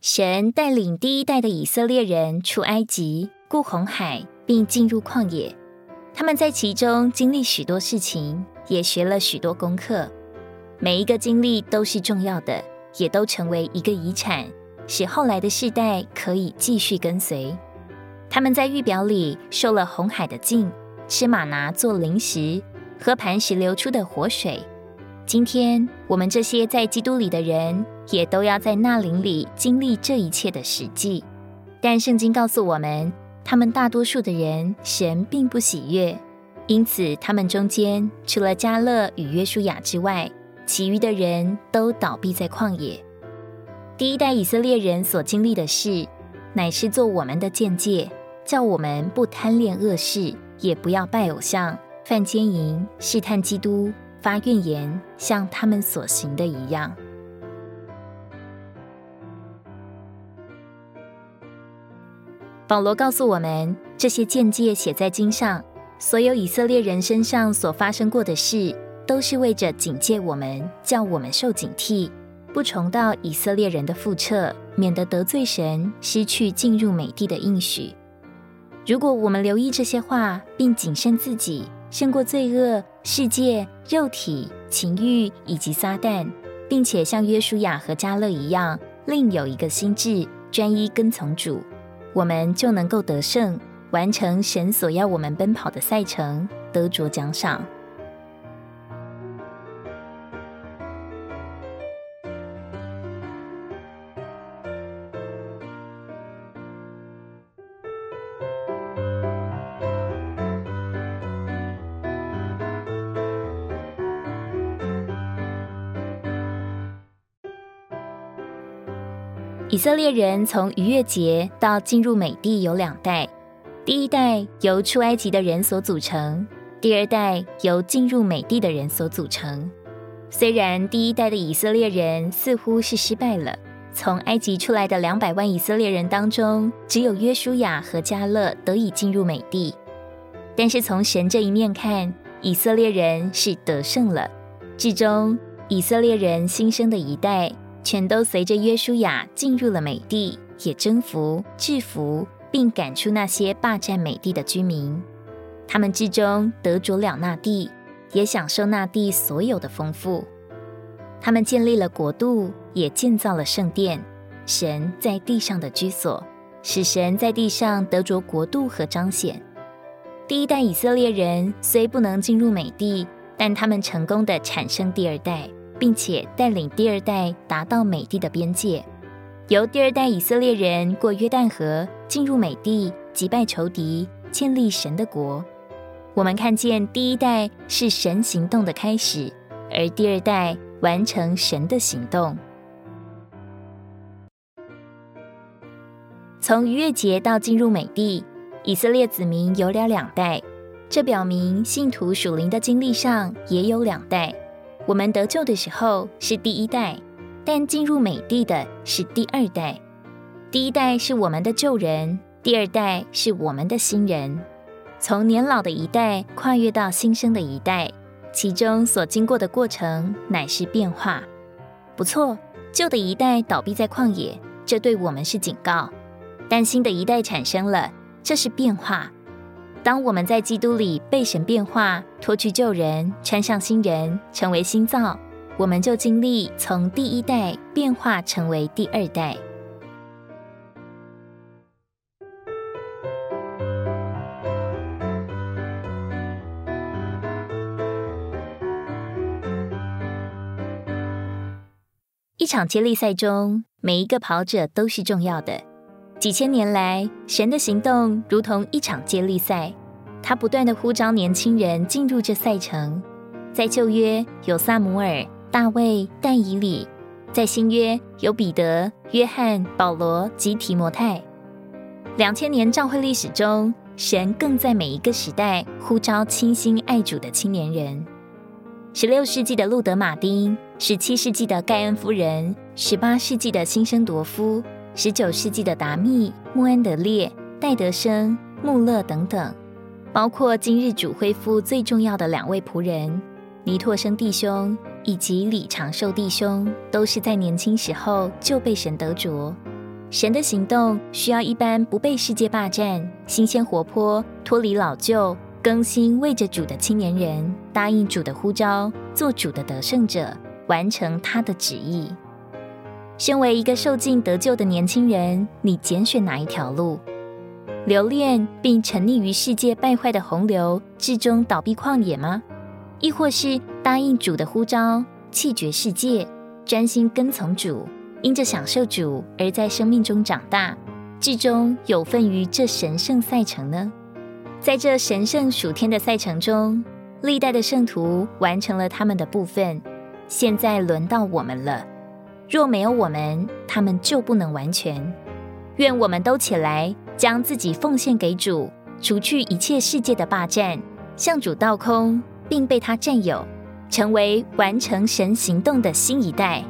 神带领第一代的以色列人出埃及、过红海，并进入旷野。他们在其中经历许多事情，也学了许多功课。每一个经历都是重要的，也都成为一个遗产，使后来的世代可以继续跟随。他们在预表里受了红海的浸，吃玛拿做零食，喝磐石流出的活水。今天我们这些在基督里的人，也都要在那林里经历这一切的实际。但圣经告诉我们，他们大多数的人，神并不喜悦，因此他们中间除了加勒与约书亚之外，其余的人都倒闭在旷野。第一代以色列人所经历的事，乃是做我们的见解，叫我们不贪恋恶事，也不要拜偶像、犯奸淫、试探基督。发怨言，像他们所行的一样。保罗告诉我们，这些见解写在经上，所有以色列人身上所发生过的事，都是为着警戒我们，叫我们受警惕，不重蹈以色列人的覆辙，免得得罪神，失去进入美地的应许。如果我们留意这些话，并谨慎自己。胜过罪恶、世界、肉体、情欲以及撒旦，并且像约书亚和加勒一样，另有一个心智，专一跟从主，我们就能够得胜，完成神所要我们奔跑的赛程，得着奖赏。以色列人从逾越节到进入美地有两代，第一代由出埃及的人所组成，第二代由进入美地的人所组成。虽然第一代的以色列人似乎是失败了，从埃及出来的两百万以色列人当中，只有约书亚和加勒得以进入美地，但是从神这一面看，以色列人是得胜了。至终，以色列人新生的一代。全都随着约书亚进入了美地，也征服、制服，并赶出那些霸占美地的居民。他们之中得着了那地，也享受那地所有的丰富。他们建立了国度，也建造了圣殿，神在地上的居所，使神在地上得着国度和彰显。第一代以色列人虽不能进入美地，但他们成功的产生第二代。并且带领第二代达到美地的边界，由第二代以色列人过约旦河进入美地，击败仇敌，建立神的国。我们看见第一代是神行动的开始，而第二代完成神的行动。从逾越节到进入美地，以色列子民有了两代，这表明信徒属灵的经历上也有两代。我们得救的时候是第一代，但进入美地的是第二代。第一代是我们的旧人，第二代是我们的新人。从年老的一代跨越到新生的一代，其中所经过的过程乃是变化。不错，旧的一代倒闭在旷野，这对我们是警告；但新的一代产生了，这是变化。当我们在基督里被神变化，脱去旧人，穿上新人，成为新造，我们就经历从第一代变化成为第二代。一场接力赛中，每一个跑者都是重要的。几千年来，神的行动如同一场接力赛，他不断的呼召年轻人进入这赛程。在旧约有萨姆尔、大卫、但以里；在新约有彼得、约翰、保罗及提摩太。两千年教会历史中，神更在每一个时代呼召倾心爱主的青年人。十六世纪的路德马丁，十七世纪的盖恩夫人，十八世纪的新生铎夫。十九世纪的达密、穆安德烈、戴德生、穆勒等等，包括今日主恢复最重要的两位仆人尼托生弟兄以及李长寿弟兄，都是在年轻时候就被神得着。神的行动需要一般不被世界霸占、新鲜活泼、脱离老旧、更新为着主的青年人，答应主的呼召，做主的得胜者，完成他的旨意。身为一个受尽得救的年轻人，你拣选哪一条路？留恋并沉溺于世界败坏的洪流，至终倒闭旷野吗？亦或是答应主的呼召，弃绝世界，专心跟从主？因着享受主而在生命中长大，至终有份于这神圣赛程呢？在这神圣属天的赛程中，历代的圣徒完成了他们的部分，现在轮到我们了。若没有我们，他们就不能完全。愿我们都起来，将自己奉献给主，除去一切世界的霸占，向主倒空，并被他占有，成为完成神行动的新一代。